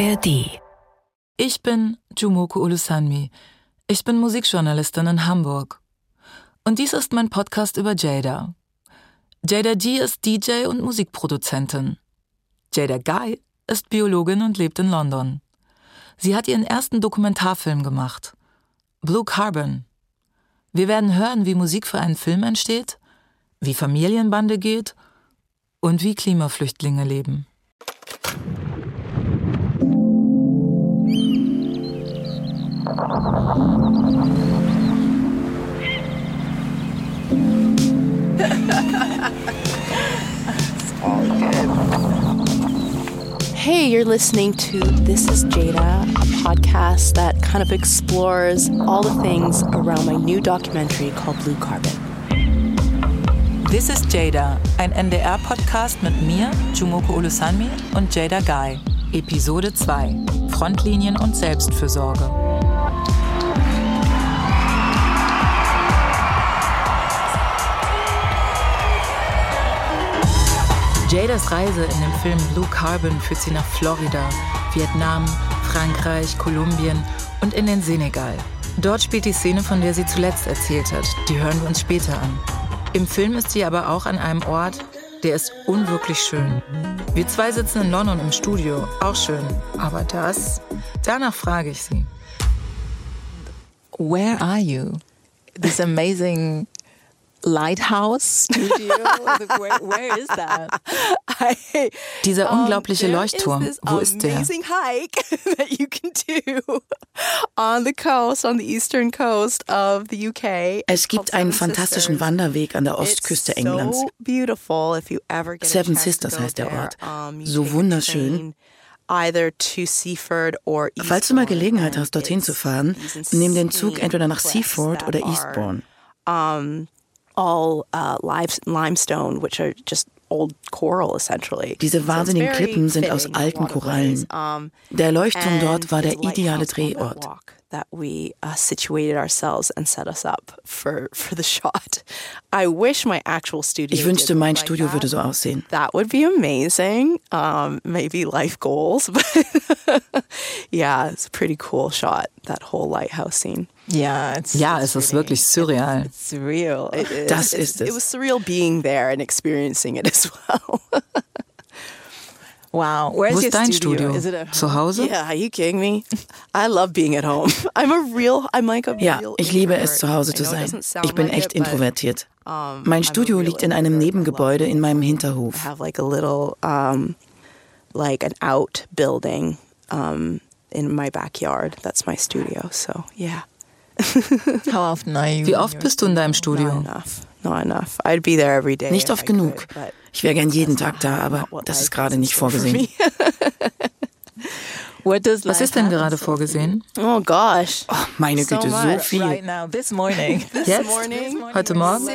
ARD. Ich bin Jumoko Ulusanmi. Ich bin Musikjournalistin in Hamburg. Und dies ist mein Podcast über Jada. Jada G ist DJ und Musikproduzentin. Jada Guy ist Biologin und lebt in London. Sie hat ihren ersten Dokumentarfilm gemacht. Blue Carbon. Wir werden hören, wie Musik für einen Film entsteht, wie Familienbande geht und wie Klimaflüchtlinge leben. Hey, you're listening to This is Jada, a podcast that kind of explores all the things around my new documentary called Blue Carbon. This is Jada, ein NDR-Podcast mit mir, Jumoko Ulusanmi und Jada Guy. Episode 2: Frontlinien und Selbstfürsorge. Jadas Reise in dem Film Blue Carbon führt sie nach Florida, Vietnam, Frankreich, Kolumbien und in den Senegal. Dort spielt die Szene, von der sie zuletzt erzählt hat. Die hören wir uns später an. Im Film ist sie aber auch an einem Ort, der ist unwirklich schön. Wir zwei sitzen in London im Studio, auch schön. Aber das, danach frage ich sie. Where are you? This amazing lighthouse studio. where, where is that? I, Dieser um, unglaubliche there Leuchtturm, is wo ist der? Amazing hike that you can do on the coast, on the eastern coast of the UK. Es gibt einen fantastischen Wanderweg an der Ostküste Englands. So beautiful if you ever get Seven Sisters heißt der. Ort. Um, So wunderschön. train Either to Seaford or Falls du mal Eastbourne, Gelegenheit hast, dorthin zu fahren, nimm den Zug entweder nach Seaford oder are, Eastbourne. All uh, live, limestone, which are just old coral essentially. Diese wahnsinnigen Klippen sind aus alten. Korallen. Der Leuchtturm dort war der ideale Drehort. Walk That we uh, situated ourselves and set us up for for the shot. I wish my actual studio. Ich wünschte, mein look like Studio that. würde so aussehen. That would be amazing. Um, maybe life goals, but yeah, it's a pretty cool shot. That whole lighthouse scene. Ja, ja, es ist wirklich surreal. It's surreal. It is. Das ist es. It was surreal being there and experiencing it as well. Wow. Where's Wo your ist dein studio? Studio? Is it a Zu Hause? yeah, are you kidding me? I love being at home. I'm a real. I'm like a Ja, real. ich liebe es, zu Hause I zu sein. Ich bin echt introvertiert. um, Mein Studio liegt in einem. I Nebengebäude in meinem I Hinterhof. have like a little, um, like an outbuilding, um, in my backyard. That's my studio. So yeah, How often are you? Wie oft bist du in deinem not Studio? enough. Not enough. I'd be there every day. Nicht oft I genug. could, but Ich wäre gern jeden Tag da, aber das ist gerade nicht vorgesehen. me. What does Was ist denn gerade vorgesehen? Oh gosh. Meine So Güte, so viel. Right now, this morning. Jetzt? morning? Heute Morgen?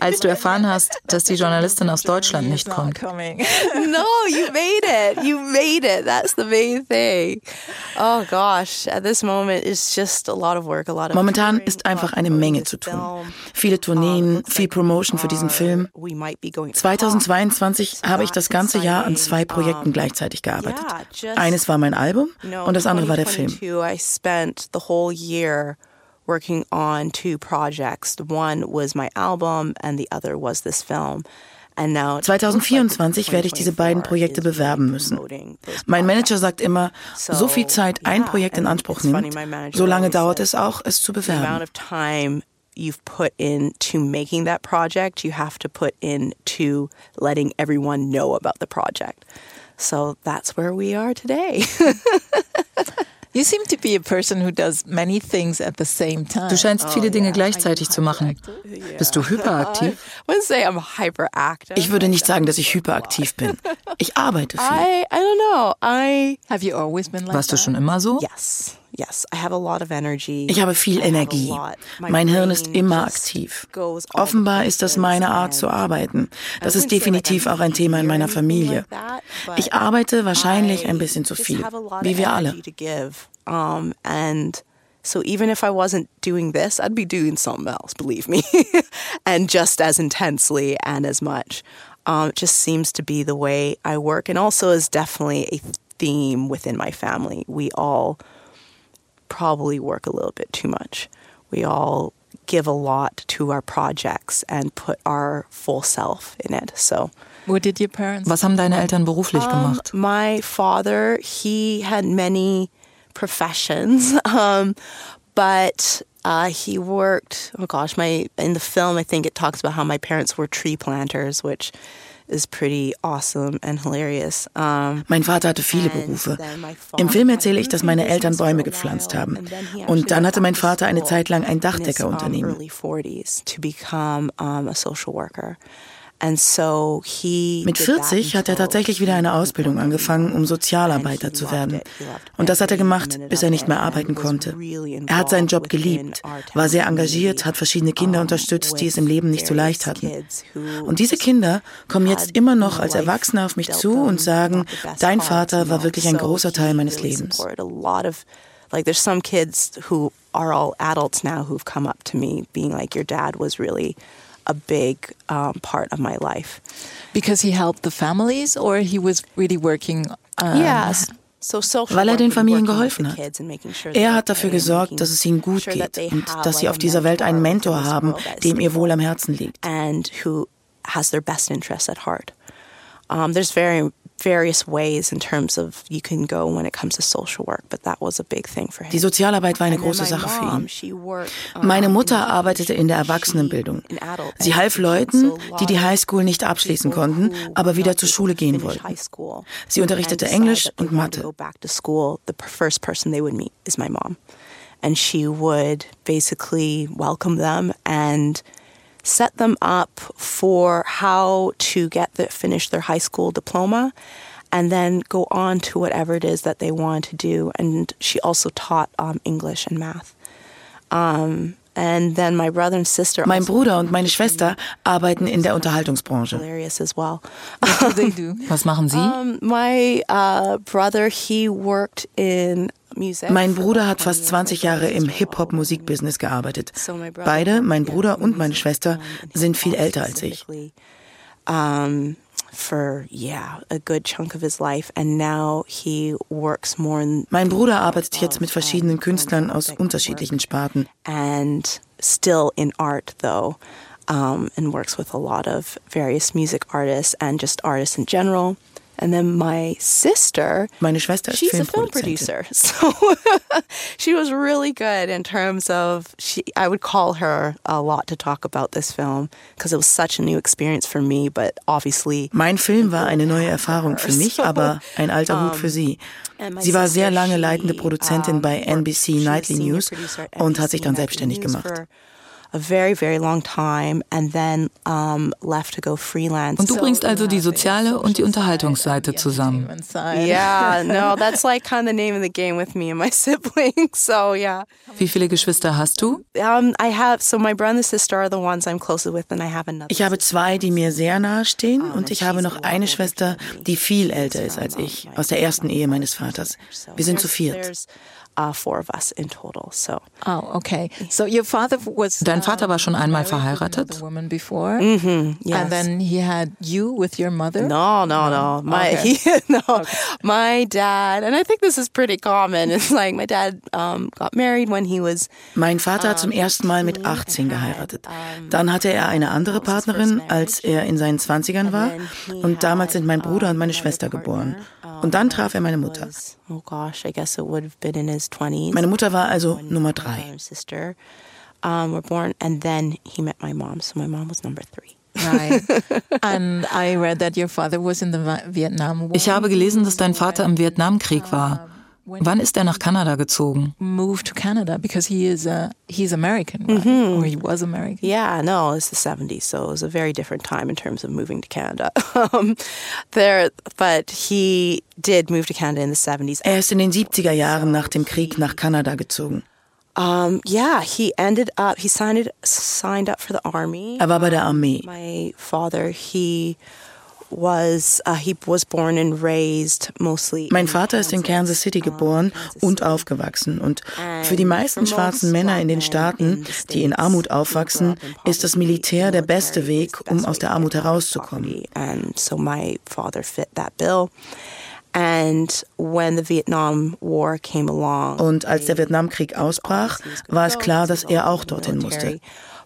Als du erfahren hast, dass die Journalistin aus Deutschland nicht Not kommt. coming. no, you made it. You made it. That's the main thing. Oh gosh, at this moment it's just a lot of work, a lot of Momentan ist einfach eine Menge zu tun. Viele Tourneen, viel Promotion für diesen are- Film. we might be going to 2022 So habe ich das ganze Jahr an zwei Projekten gleichzeitig gearbeitet. Eines war mein Album No, und das andere war der Film. 2022, I spent the whole year working on two projects. One was my album, and the other was this film. And now it looks like 2024 werde ich diese beiden 2024 Projekte bewerben müssen. Mein Manager sagt immer, so viel Zeit ein Projekt in Anspruch nimmt, so lange dauert es auch, es zu bewerben. you've put into making that project, you have to put into letting everyone know about the project. So that's where we are today. You seem to be a person who does many things at the same time. Du scheinst viele Dinge gleichzeitig zu machen. Bist du hyperaktiv? I wouldn't say I'm hyperactive. Ich würde nicht sagen, dass ich hyperaktiv bin. Ich arbeite viel. I I don't know. I Have you always been like Warst du schon immer so? yes. Ich habe viel Energie. Mein Hirn ist immer aktiv. Offenbar ist das meine Art zu arbeiten. Das ist definitiv auch ein Thema in meiner Familie. Ich arbeite wahrscheinlich ein bisschen zu viel, wie wir alle. so even if I wasn't doing this, I'd be doing something else, believe me, and just as intensely and as much. Um, it just seems to be the way I work, and also is definitely a theme within my family. We all probably work a little bit too much. We all give a lot to our projects and put our full self in it. So What did your parents Was haben deine Eltern beruflich gemacht? Um, my father, he had many professions, um, but uh, he worked. Oh gosh, my in the film, I think it talks about how my parents were tree planters, which is pretty awesome and hilarious. Um, Mein Vater hatte viele Berufe. Im Film erzähle ich, dass meine Eltern Bäume gepflanzt haben. Und dann hatte mein Vater eine Zeit lang ein Dachdeckerunternehmen. Early 40s to become a social worker. And so he Mit did that 40 hat er tatsächlich wieder eine Ausbildung angefangen, um Sozialarbeiter zu werden. Und das hat er gemacht, bis er nicht mehr arbeiten konnte. Er hat seinen Job geliebt, war sehr engagiert, hat verschiedene Kinder unterstützt, die es im Leben nicht so leicht hatten. Und diese Kinder kommen jetzt immer noch als Erwachsene auf mich zu und sagen, dein Vater war wirklich ein großer Teil meines Lebens. Like there's some kids who are all adults now who've come up to me being like, your dad was really a big um, part of my life. because he helped the families or he was really working um, Yes. Weil er den Familien geholfen hat. Er hat dafür gesorgt, dass es ihnen gut geht und dass sie auf dieser Welt einen mentor haben, dem ihr wohl am Herzen liegt. and who has their best interests at heart. Um, there's very various ways in terms of you can go when it comes to social work, but that was a big thing for him. Die Sozialarbeit war eine große Sache für ihn. Meine in Mutter arbeitete in der Erwachsenenbildung. Sie half. Leuten, die die Highschool nicht abschließen konnten, aber wieder zur Schule gehen wollten. Sie unterrichtete Englisch und Mathe. Go back to school. The p- first person they would meet is my mom, and she would basically welcome them and set them up for how to get the, finish their high school diploma and then go on to whatever it is that they want to do. And she also taught um, English and math. Um, and then my brother and sister Mein also Bruder und meine Schwester arbeiten in der Unterhaltungsbranche. hilarious as well. what do they do? Was machen Sie? My uh, brother, he worked in music. Mein Bruder hat 20 fast years. 20 Jahre im Hip-Hop-Musikbusiness gearbeitet. So my brother Beide, mein Bruder und meine Schwester, in sind viel älter als ich. For yeah, a good chunk of his life, and now he works more in Mein Bruder arbeitet jetzt mit verschiedenen Künstlern aus unterschiedlichen Sparten. and still in art though, um, and works with a lot of various music artists and just artists in general. And then my sister, Meine Schwester ist she's a film producer, so she was really good in terms of she. I would call her a lot to talk about this film because it was such a new experience for me, but obviously. Mein Film war eine neue Erfahrung für mich, aber ein alter Hut für sie. Sie war sehr lange leitende Produzentin bei NBC Nightly News und hat sich dann selbstständig gemacht. A very, very long time and then um, left to go freelance. Und du bringst also die soziale und die Unterhaltungsseite zusammen. Entertainment side. Yeah, no, that's like kind of the name of the game with me and my siblings. So yeah, Wie viele Geschwister hast du? um, I have. So my brother and sister are the ones I'm closest with, and I have another. Ich habe zwei, die mir sehr nahe stehen und ich habe noch eine Schwester, die viel älter ist als ich, aus der ersten Ehe meines Vaters. Wir sind zu viert. Uh, four of us in total. So Oh, okay. So your father was. Dein Vater war schon einmal verheiratet? woman before, yes. and then he had you with your mother. No, no, no. My Okay. he, no, my dad, and I think this is pretty common. It's like my dad um, got married when he was Mein Vater hat zum ersten Mal mit 18 geheiratet. Dann hatte er eine andere Partnerin, als er in seinen 20ern war. Und damals sind mein Bruder und meine Schwester geboren. Und dann traf er meine Mutter. oh gosh, I guess it would have been in his twenties. Meine Mutter war also Nummer drei. and sister um, were born, and then he met my mom. So my mom was number three. Right. and I read that your father was in the Vi- Vietnam War. Ich habe gelesen, dass dein Vater im Vietnamkrieg war. Wann ist er nach Kanada gezogen? moved to Canada because he is uh, he's American, right? or he was American. Yeah, no, it's the 70s, so it was a very different time in terms of moving to Canada. um, there, but he did move to Canada in the 70s. Er ist in den 70er Jahren nach dem Krieg nach Kanada gezogen. Um, yeah, he ended up he signed signed up for the army. Er war bei der Armee. My father, he Mein in Vater ist in Kansas City geboren und aufgewachsen. Und für die meisten schwarzen Männer in den Staaten, die in Armut aufwachsen, ist das Militär der beste Weg, um aus der Armut herauszukommen. And so my father fit that bill. And when the Vietnam War came along, Und als der Vietnamkrieg ausbrach, war es klar, dass er auch dorthin musste.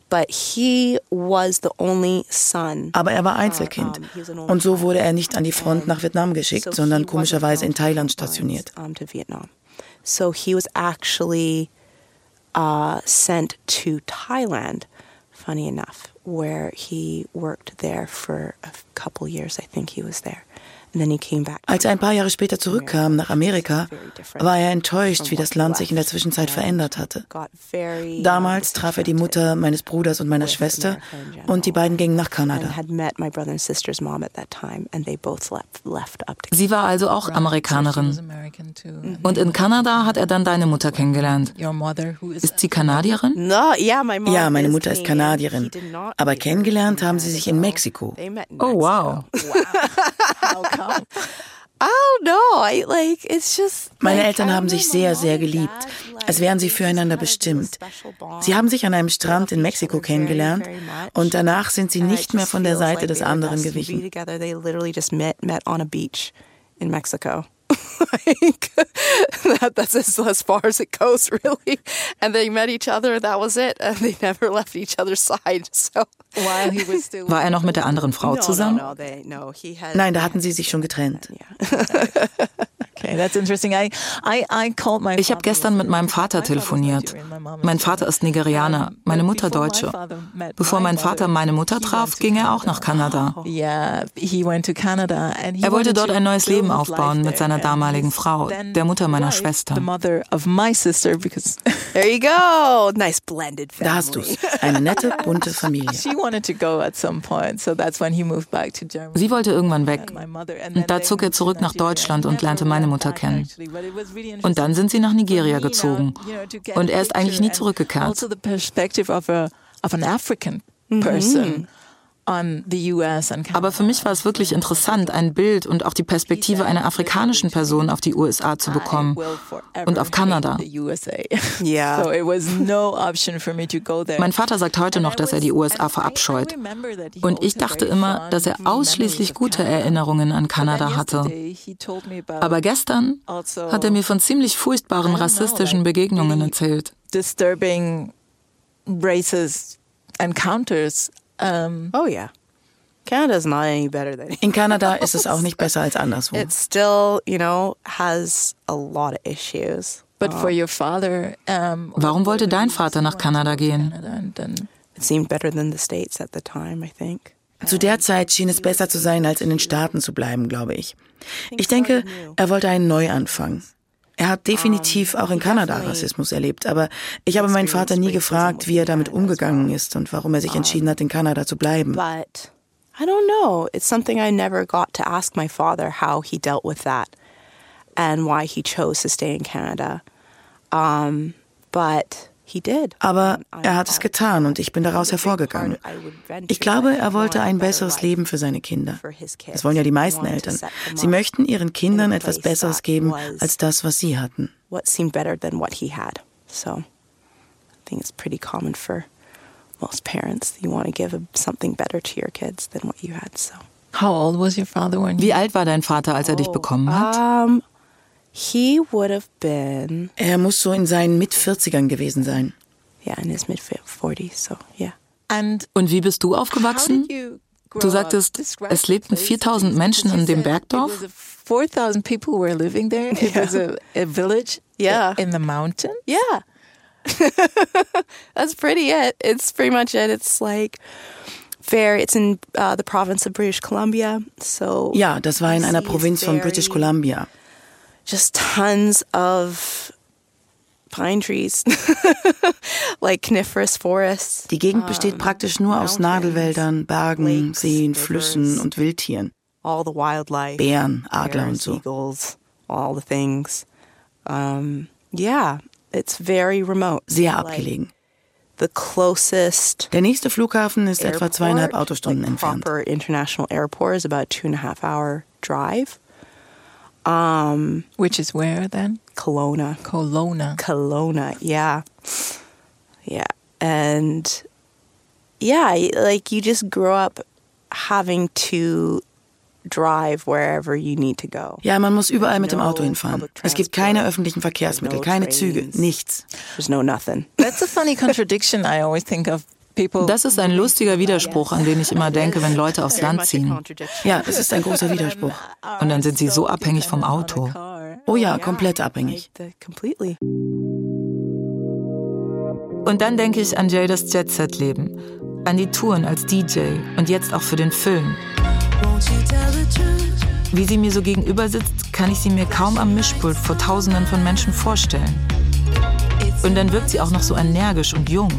But he was the only son. Aber er war Einzelkind. Und so wurde er nicht an die Front nach Vietnam geschickt, sondern komischerweise in Thailand stationiert. So he was actually uh, sent to Thailand, funny enough, where he worked there for a couple years. I think he was there. Als er ein paar Jahre später zurückkam nach Amerika, war er enttäuscht, wie das Land sich in der Zwischenzeit verändert hatte. Damals traf er die Mutter meines Bruders und meiner Schwester und die beiden gingen nach Kanada. Sie war also auch Amerikanerin. Und in Kanada hat er dann deine Mutter kennengelernt. Ist sie Kanadierin? Ja, meine Mutter ist Kanadierin. Aber kennengelernt haben sie sich in Mexiko. Oh, wow. Meine Eltern haben sich sehr, sehr geliebt, als wären sie füreinander bestimmt. Sie haben sich an einem Strand in Mexiko kennengelernt und danach sind sie nicht mehr von der Seite des anderen gewichen. In Mexico. like that, that's as, as far as it goes, really. And they met each other, that was it. And they never left each other's side. So while he was still war er noch mit der anderen Frau zusammen? No, no, they, no, he had, Nein, da hatten sie sich schon getrennt. Yeah. Okay, that's interesting. I, I, I called my ich habe gestern mit meinem Vater telefoniert. Mein Vater ist Nigerianer, meine Mutter Deutsche. Bevor mein Vater meine Mutter traf, ging er auch nach Kanada. Yeah, he went to Canada and he er wollte dort ein neues Leben aufbauen mit seiner damaligen Frau, der Mutter meiner Schwester. There you go, nice blended family. Da hast du's, eine nette bunte Familie. she wanted to go at some point, so that's when he moved back to Germany. Sie wollte irgendwann weg. Und da zog er zurück nach Deutschland und lernte meine Mutter kennen. Und dann sind sie nach Nigeria gezogen. Und er ist eigentlich nie zurückgekehrt. Also Aber für mich war es wirklich interessant, ein Bild und auch die Perspektive einer afrikanischen Person auf die USA zu bekommen und auf Kanada. There. Mein Vater sagt heute noch, dass er die USA verabscheut. Und ich dachte immer, dass er ausschließlich gute Erinnerungen an Kanada hatte. Aber gestern hat er mir von ziemlich furchtbaren rassistischen Begegnungen erzählt. Disturbing racist encounters um, oh yeah. Canada's not any better than In Kanada ist es auch nicht besser als anderswo. It still, you know, has a lot of issues. But for your father, um, Warum wollte dein Vater nach Kanada gehen? It seemed better than the States at the time, I think. Zu der Zeit schien es besser zu sein, als in den Staaten zu bleiben, glaube ich. Ich denke, er wollte einen Neuanfang. Er hat definitiv auch in Kanada Rassismus erlebt, aber ich habe meinen Vater nie gefragt, wie er damit umgegangen ist und warum er sich entschieden hat, in Kanada zu bleiben. But I don't know. It's something I never got to ask my father how he dealt with that and why he chose to stay in Canada. Um, but. Aber er hat es getan und ich bin daraus hervorgegangen. Ich glaube, er wollte ein besseres Leben für seine Kinder. Das wollen ja die meisten Eltern. Sie möchten ihren Kindern etwas Besseres geben als das, was sie hatten. What seemed better than what he had. So I think it's pretty common for most parents. You want to give something better to your kids than what you had. So. How old was your father when Wie alt war dein Vater, als er dich bekommen hat? Um, he would have been. Er muss so in seinen Mit-40ern gewesen sein. Yeah, in his mid 40s. So yeah. And Und wie bist du aufgewachsen? Du sagtest, es lebten 4000 Menschen in dem Bergdorf? 4,000 people were living there. It was a, a village Yeah. in the mountain. Yeah. That's pretty it. It's pretty much it. It's like very, it's in uh, the province of British Columbia. So Ja, das war in einer Provinz von British Columbia. Just tons of pine trees, like coniferous forests. Die Gegend besteht praktisch nur aus Nadelwäldern, Bergen, Seen, Flüssen und Wildtieren. all the wildlife, Bären, Adler und so. eagles, all the things. Um, yeah, it's very remote. Sehr abgelegen. the closest Der nächste Flughafen ist etwa zweieinhalb Autostunden entfernt. Um, Which is where then? Kelowna, Kelowna. Kelowna, yeah, yeah, and yeah, like you just grow up having to drive wherever you need to go. Ja, man muss überall mit dem Auto hinfahren. Es gibt keine öffentlichen Verkehrsmittel, keine Züge, nichts. There's no nothing. That's a funny contradiction I always think of. Das ist ein lustiger Widerspruch, an den ich immer denke, wenn Leute aufs Land ziehen. Ja, es ist ein großer Widerspruch. Und dann sind sie so abhängig vom Auto. Oh ja, komplett abhängig. Und dann denke ich an Jadas Jet-Set-Leben, an die Touren als DJ und jetzt auch für den Film. Wie sie mir so gegenüber sitzt, kann ich sie mir kaum am Mischpult vor Tausenden von Menschen vorstellen. Und dann wirkt sie auch noch so energisch und jung.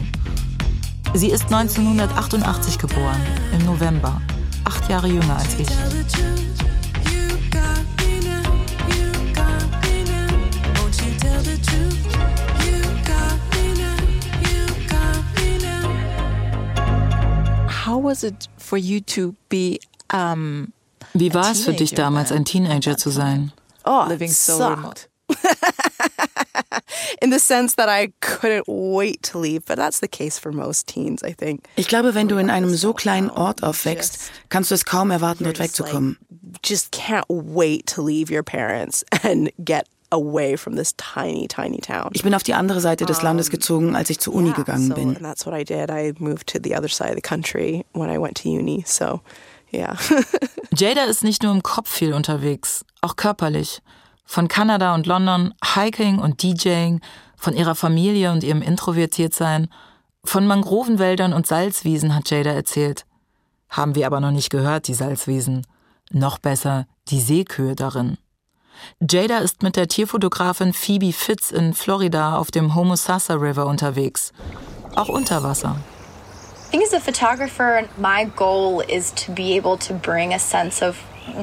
Sie ist 1988 geboren, im November, acht Jahre jünger als ich. How was it for you to be um, Wie war es für dich damals, ein Teenager zu sein? Oh, it so sucked. In the sense that I couldn't wait to leave, but that's the case for most teens, I think. Ich glaube, wenn du in einem so kleinen Ort aufwächst, kannst du es kaum erwarten, dort wegzukommen. Just can't wait to leave your parents and get away from this tiny, tiny town. Ich bin auf die andere Seite des Landes gezogen, als ich zur Uni gegangen bin. and that's what I did. I moved to the other side of the country when I went to uni. So, yeah. Jada ist nicht nur im Kopf viel unterwegs, auch körperlich. Von Kanada und London, Hiking und DJing, von ihrer Familie und ihrem Introvertiertsein, von Mangrovenwäldern und Salzwiesen hat Jada erzählt. Haben wir aber noch nicht gehört, die Salzwiesen. Noch besser, die Seekühe darin. Jada ist mit der Tierfotografin Phoebe Fitz in Florida auf dem Homosassa River unterwegs. Auch unter Wasser. I think as a photographer, my goal is to be able to bring a sense of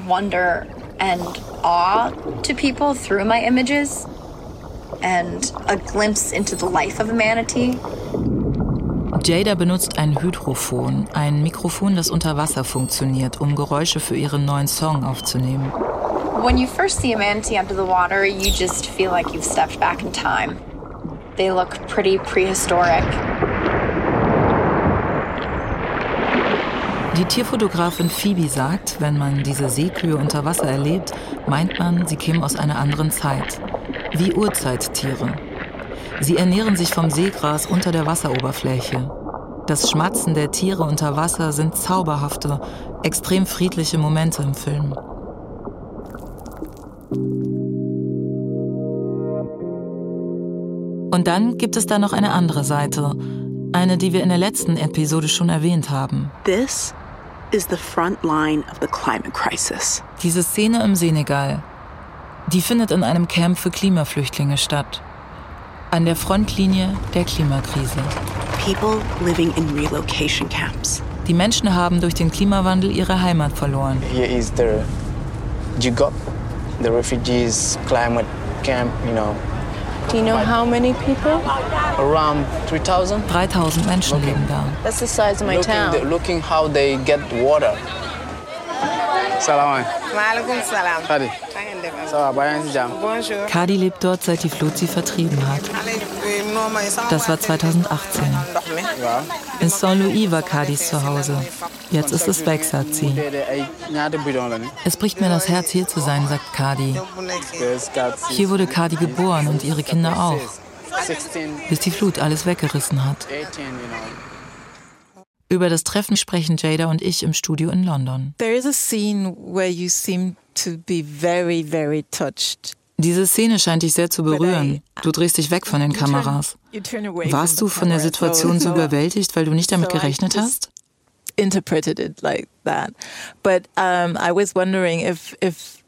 wonder and awe to people through my images and a glimpse into the life of a manatee. Jada benutzt ein Hydrophon, ein Mikrofon, das unter Wasser funktioniert, um Geräusche für ihren neuen Song aufzunehmen. When you first see a manatee under the water, you just feel like you've stepped back in time. They look pretty prehistoric. Die Tierfotografin Phoebe sagt, wenn man diese Seekühe unter Wasser erlebt, meint man, sie kämen aus einer anderen Zeit. Wie Urzeittiere. Sie ernähren sich vom Seegras unter der Wasseroberfläche. Das Schmatzen der Tiere unter Wasser sind zauberhafte, extrem friedliche Momente im Film. Und dann gibt es da noch eine andere Seite, eine, die wir in der letzten Episode schon erwähnt haben. This is the front line of the climate crisis. Diese Szene im Senegal, die findet in einem Camp für Klimaflüchtlinge statt. An der Frontlinie der Klimakrise. People living in relocation camps. Die Menschen haben durch den Klimawandel ihre Heimat verloren. Here is the Jigop, the refugees climate camp, you know. Do you know how many people? Around 3,000. 3000 Menschen leben da. That's the size of my Looking, town. the- looking how they get water. Salam Maaleykum salaam. Hadi. Na ngeen Kadi lebt dort, seit die Flut sie vertrieben hat. Das war waa kër 2018. ndox mi. In Saint-Louis war Kadis Zuhause. Jetzt ist es weg, sagt sie. Es bricht mir das Herz, hier zu sein, sagt Kadi. Hier wurde Kadi geboren und ihre Kinder auch, 16, bis die Flut alles weggerissen hat. 18, you know. Über das Treffen sprechen Jada und ich im Studio in London. There is a scene where you seem to be very, very touched. Diese Szene scheint dich sehr zu berühren. Du drehst dich weg von den Kameras. Warst du von der. Situation so überwältigt, weil du nicht damit gerechnet hast? interpreted it like that. But um, I was wondering if if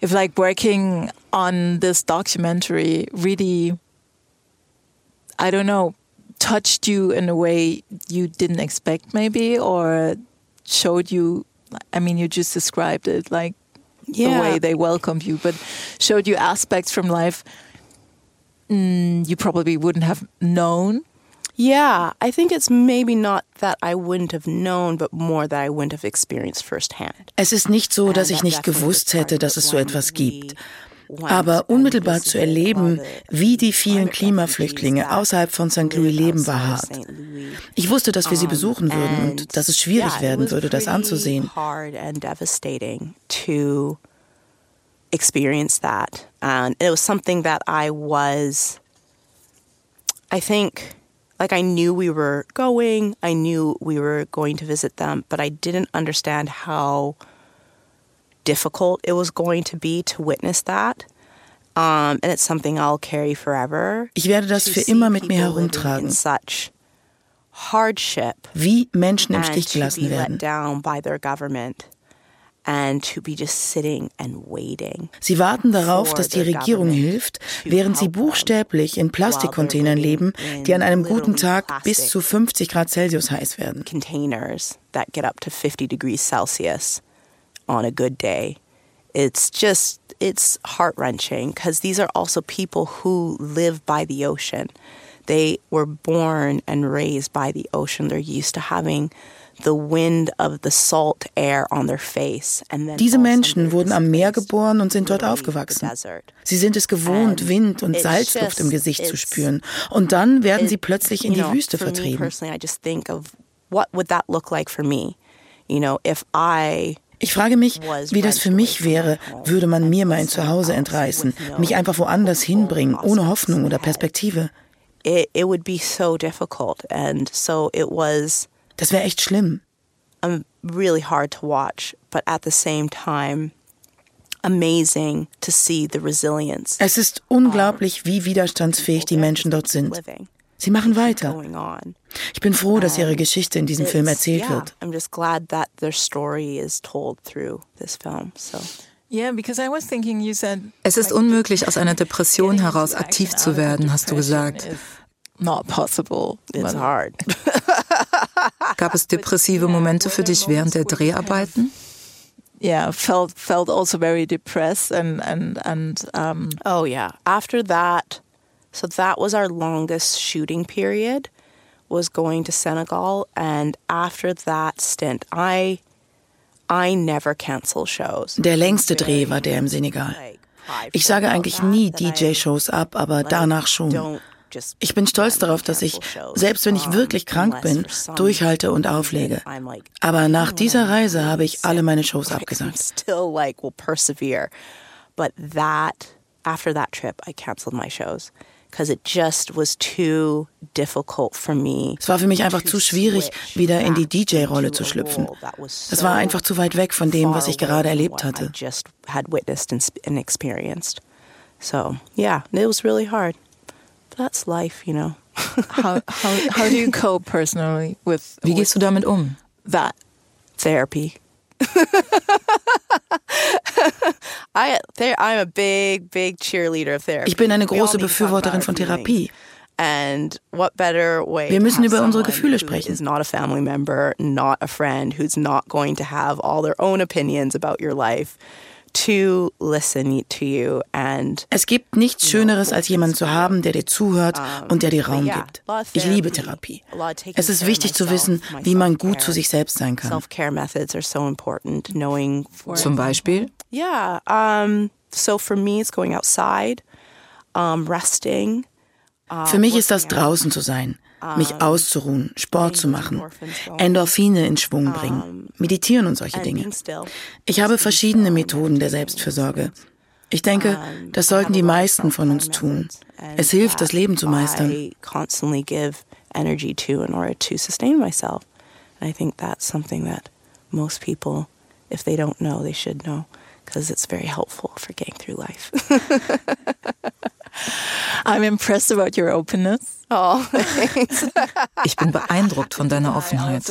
if like working on this documentary really, I don't know, touched you in a way you didn't expect, maybe, or showed you. I mean, you just described it like the way they welcomed you, but showed you aspects from life mm, you probably wouldn't have known. Yeah, I think it's maybe not that I wouldn't have known, but more that I wouldn't have experienced firsthand. Es ist nicht so, dass ich nicht gewusst hätte, dass es so etwas gibt. Aber unmittelbar zu erleben, wie die vielen Klimaflüchtlinge außerhalb von St. Louis leben, war hart. Ich wusste, dass wir sie besuchen würden und dass es schwierig werden würde, das anzusehen. experience that. And it was something that I was, I think, like I knew we were going, I knew we were going to visit them, but I didn't understand how difficult it was going to be to witness that. Um, and it's something I'll carry forever. Ich werde das für immer mit mir herumtragen. Wie Menschen im Stich gelassen werden. Sie warten darauf, dass die Regierung hilft, während sie buchstäblich in Plastikcontainern leben, die an einem guten Tag bis zu 50 Grad Celsius heiß werden. Containers that get up to 50 degrees Celsius on a good day. It's just it's heart-wrenching because these are also people who live by the ocean. They were born and raised by the ocean. They're used to having the wind of the salt air on their face. Diese Menschen wurden am Meer geboren und sind dort aufgewachsen. Sie sind es gewohnt, Wind und Salzluft im Gesicht zu spüren. Und dann werden sie plötzlich in die Wüste vertrieben. What would that look like for me? You know, if I ich frage mich, wie das für mich wäre, würde man mir mein Zuhause entreißen, mich einfach woanders hinbringen, ohne Hoffnung oder Perspektive. Das wäre echt schlimm. Really hard to watch, but at the same time amazing to see the resilience. Es ist unglaublich, wie widerstandsfähig die Menschen dort sind. Sie machen weiter. Ich bin froh, dass ihre Geschichte in diesem Film erzählt wird. Es ist unmöglich, aus einer Depression heraus aktiv zu werden, hast du gesagt. Not possible. It's hard. Gab es depressive Momente für dich während der Dreharbeiten? Yeah, felt felt also very depressed and and and um Oh yeah. After that, so that was our longest shooting period was going to Senegal and after that stint I I never cancel shows. Der längste Dreh war der im Senegal. Ich sage eigentlich nie DJ-Shows ab, aber danach schon. Ich bin stolz darauf, dass ich, selbst wenn ich wirklich krank bin, durchhalte und auflege. Aber nach dieser Reise habe ich alle meine Shows abgesagt. But that, after that trip, I canceled my shows. Because it just was too difficult for me. Es war für mich einfach zu schwierig, wieder in die DJ-Rolle zu schlüpfen. Das war einfach zu weit weg von dem, was ich gerade erlebt hatte. So, yeah, it was really hard that's life, you know. how, how, how do you cope personally with Wie gehst du damit um? That therapy. I, I'm a big, big cheerleader of therapy. Ich bin eine große Befürworterin von Therapie. And what better way Wir müssen über unsere Gefühle sprechen. Es gibt nichts Schöneres, als jemanden zu haben, der dir zuhört und der dir Raum gibt. Ich liebe Therapie. Es ist wichtig zu wissen, wie man gut zu sich selbst sein kann. Zum Beispiel? Yeah, so for me it's going outside, resting. Für mich ist das draußen zu sein, mich auszuruhen, Sport zu machen, Endorphine in Schwung bringen, meditieren und solche Dinge. Ich habe verschiedene Methoden der Selbstfürsorge. Ich denke, das sollten die meisten von uns tun. Es hilft, das Leben zu meistern. energy to in order to sustain myself. And I think that's something that most people, if they don't know, they should know because it's very helpful for getting through life. I'm impressed about your openness. Oh, ich bin beeindruckt von deiner Offenheit.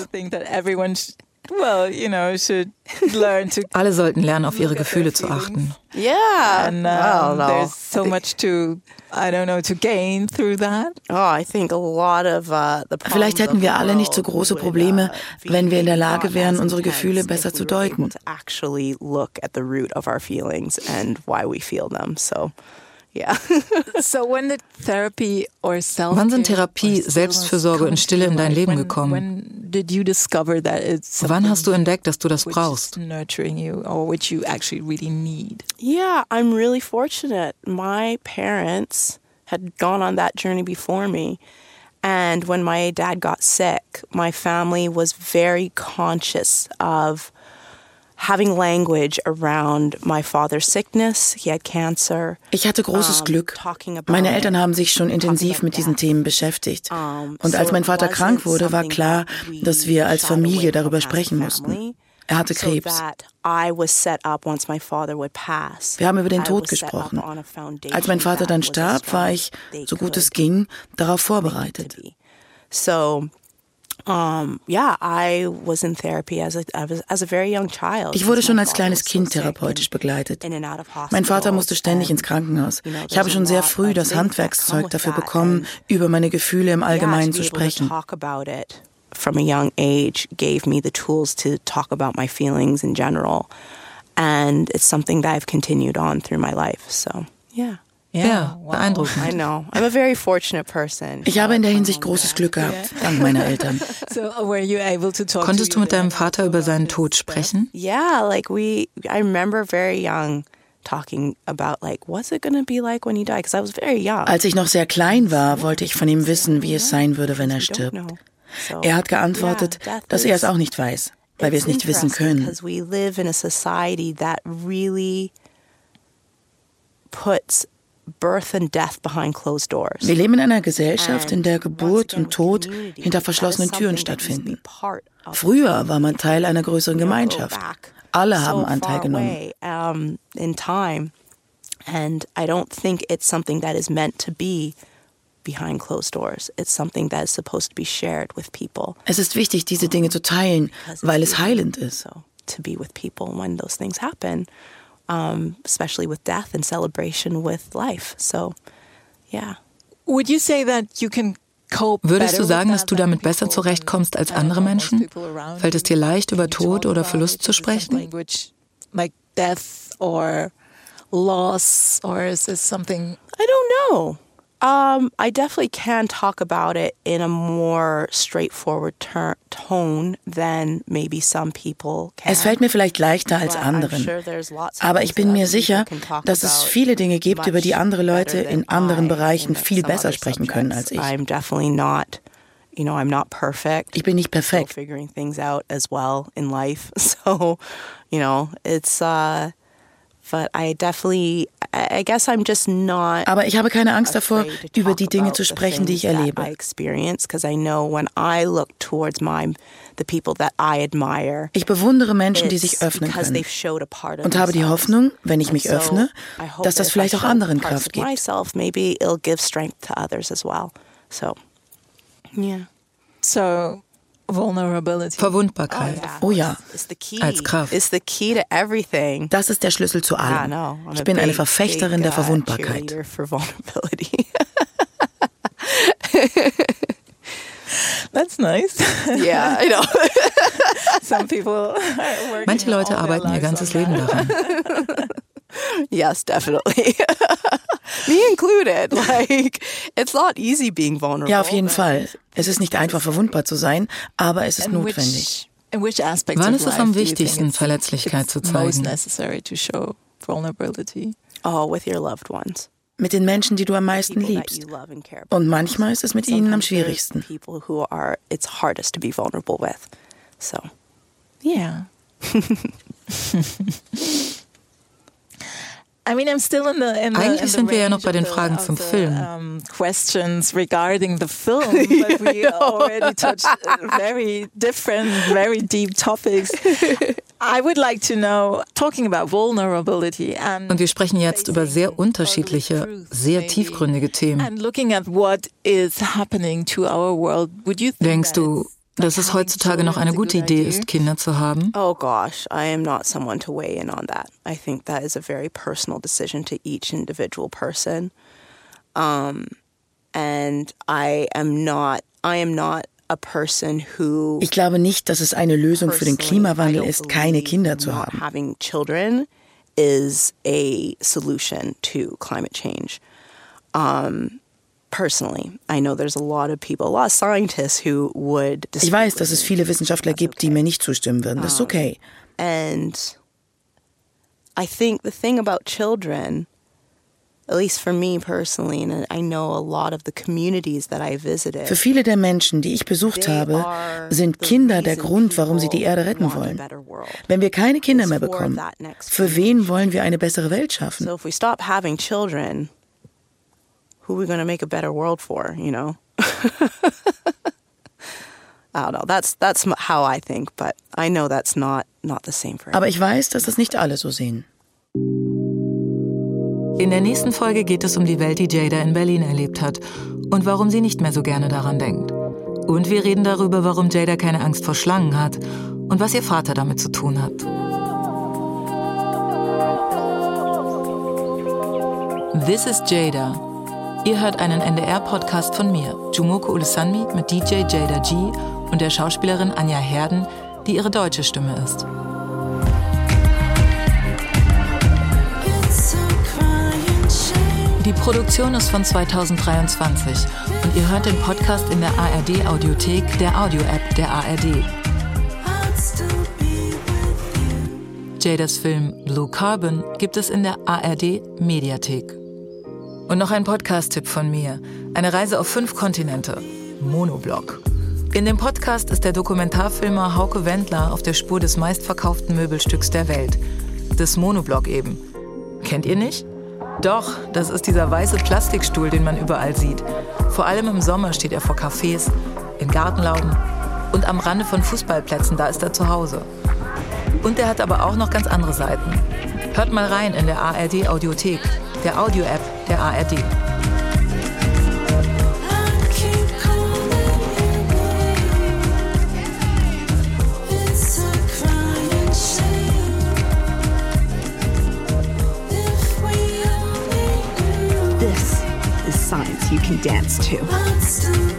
Well, you know, should learn to Alle sollten lernen, auf ihre Gefühle zu achten. Yeah. And um, well, no. there's so much to I don't know to gain through that. Oh, I think a lot of uh, the Vielleicht hätten wir alle nicht so große Probleme, wenn wir in der Lage wären, unsere Gefühle besser zu deuten. Actually look at the root of our feelings and why we feel them. So Yeah. So when did therapy or self Wann sind Therapie, Selbstfürsorge und Stille in dein Leben gekommen? When did you discover that it's Wann hast du entdeckt, dass du das brauchst? nurturing you or which you actually really need? Yeah, I'm really fortunate. My parents had gone on that journey before me. And when my dad got sick, my family was very conscious of Ich hatte großes Glück. Meine Eltern haben sich schon intensiv mit diesen Themen beschäftigt. Und als mein Vater krank wurde, war klar, dass wir als Familie darüber sprechen mussten. Er hatte Krebs. Wir haben über den Tod gesprochen. Als mein Vater dann starb, war ich, so gut es ging, darauf vorbereitet. Um, yeah, I was in therapy as a, as a very young child. Ich wurde schon als kleines Kind therapeutisch begleitet. Mein Vater musste ständig ins Krankenhaus. Ich habe schon sehr früh das Handwerkszeug dafür bekommen, über meine Gefühle im Allgemeinen zu sprechen. From a young age gave me the tools to talk about my feelings in general. And it's something that I've continued on through my life. So, yeah. Ja, beeindruckend. I know. I'm a very fortunate person. Ich habe in der Hinsicht großes Glück gehabt, dank meiner Eltern. So were you able to talk Konntest du mit deinem Vater über seinen Tod sprechen? Yeah, like we, I remember very young talking about like, what's it gonna be like when you die? Because I was very young. Als ich noch sehr klein war, wollte ich von ihm wissen, wie es sein würde, wenn er stirbt. Er hat geantwortet, dass er es auch nicht weiß, weil wir es nicht wissen können. Because we live in a society that really puts birth and death behind closed doors. Wir leben in einer Gesellschaft, in der Geburt und Tod hinter verschlossenen Türen stattfinden. Früher war man Teil einer größeren Gemeinschaft. Alle haben Anteil genommen. In time, and I don't think it's something that is meant to be behind closed doors. It's something that is supposed to be shared with people. Es ist wichtig, diese Dinge zu teilen, weil es heilend ist. To be with people when those things happen. Um, especially with death and celebration with life. So, yeah. Would you say that you can cope Würdest du sagen, dass du damit besser zurechtkommst als andere Menschen? Fällt es dir leicht, über Tod oder Verlust zu sprechen? Like death or loss, or is this something? I don't know. Um, I definitely can talk about it in a more straightforward tone than maybe some people can. Es fällt mir vielleicht leichter als anderen. Aber ich bin mir sicher, dass es viele Dinge gibt, über die andere Leute in anderen Bereichen viel besser sprechen können als ich. I'm definitely not you know, I'm not perfect. Ich bin nicht perfekt. Still figuring things out as well in life. So, you know, it's uh Aber ich habe keine Angst davor, über die Dinge zu sprechen, die ich erlebe. I experience because I know when I look towards my the people that I admire. Ich bewundere Menschen, die sich öffnen können. Und habe die Hoffnung, wenn ich mich öffne, dass das vielleicht auch anderen Kraft gibt. Myself, maybe it'll give strength to others as well. So, yeah. So Vulnerability. Verwundbarkeit. Oh ja, als Kraft. Das ist der Schlüssel zu allem. Ich bin eine Verfechterin der Verwundbarkeit. That's nice. Yeah, I know. Some people Manche Leute arbeiten ihr ganzes Leben daran. Yes, definitely. Me included. Like, it's not easy being vulnerable. Ja, auf jeden Fall. Es ist nicht einfach verwundbar zu sein, aber es ist notwendig. Wann ist es am wichtigsten, Verletzlichkeit zu zeigen? Oh, with your loved ones. Mit den Menschen, die du am meisten liebst. Und manchmal ist es mit ihnen am schwierigsten. People who Eigentlich sind wir ja noch bei den Fragen the- zum Film. Questions regarding the film, but we already touched very different, very deep topics. I would like to know, talking about vulnerability and Und wir sprechen jetzt über sehr unterschiedliche, sehr tiefgründige Themen. Denkst du, dass es heutzutage noch eine gute Idee ist, Kinder zu haben? Oh gosh, I am not someone to weigh in on that. I think that is a very personal decision to each individual person. Um, and I am not, I am not a person who Ich glaube nicht, dass es eine Lösung für den Klimawandel ist, keine Kinder zu haben. Having children is a solution to climate change. Um, personally, I know there's a lot of people, a lot of scientists who would. Ich weiß, dass es viele Wissenschaftler gibt, die mir nicht zustimmen würden. Das ist okay. And I think the thing about children, at least for me personally, and I know a lot of the communities that I visited. Für viele der Menschen, die ich besucht habe, sind Kinder der Grund, warum sie die Erde retten wollen. Wenn wir keine Kinder mehr bekommen, für wen wollen wir eine bessere Welt schaffen? So if we stop having children, who are we going to make a better world for, you know? I don't know. That's that's how I think, but I know that's not not the same for. Aber ich weiß, dass das nicht alle so sehen. In der nächsten Folge geht es um die Welt, die Jada in Berlin erlebt hat und warum sie nicht mehr so gerne daran denkt. Und wir reden darüber, warum Jada keine Angst vor Schlangen hat und was ihr Vater damit zu tun hat. This is Jada. Ihr hört einen NDR-Podcast von mir, Jumoko Ulusanmi mit DJ Jada G und der Schauspielerin Anja Herden, die ihre deutsche Stimme ist. Die Produktion ist von 2023 und ihr hört den Podcast in der ARD Audiothek, der Audio-App der ARD. Jadas Film Blue Carbon gibt es in der ARD Mediathek. Und noch ein Podcast-Tipp von mir. Eine Reise auf fünf Kontinente. Monoblock. In dem Podcast ist der Dokumentarfilmer Hauke Wendler auf der Spur des meistverkauften Möbelstücks der Welt. Des Monoblock eben. Kennt ihr nicht? Doch, das ist dieser weiße Plastikstuhl, den man überall sieht. Vor allem im Sommer steht er vor Cafés, in Gartenlauben und am Rande von Fußballplätzen, da ist er zu Hause. Und er hat aber auch noch ganz andere Seiten. Hört mal rein in der ARD Audiothek, der Audio-App der ARD. This is science you can dance to.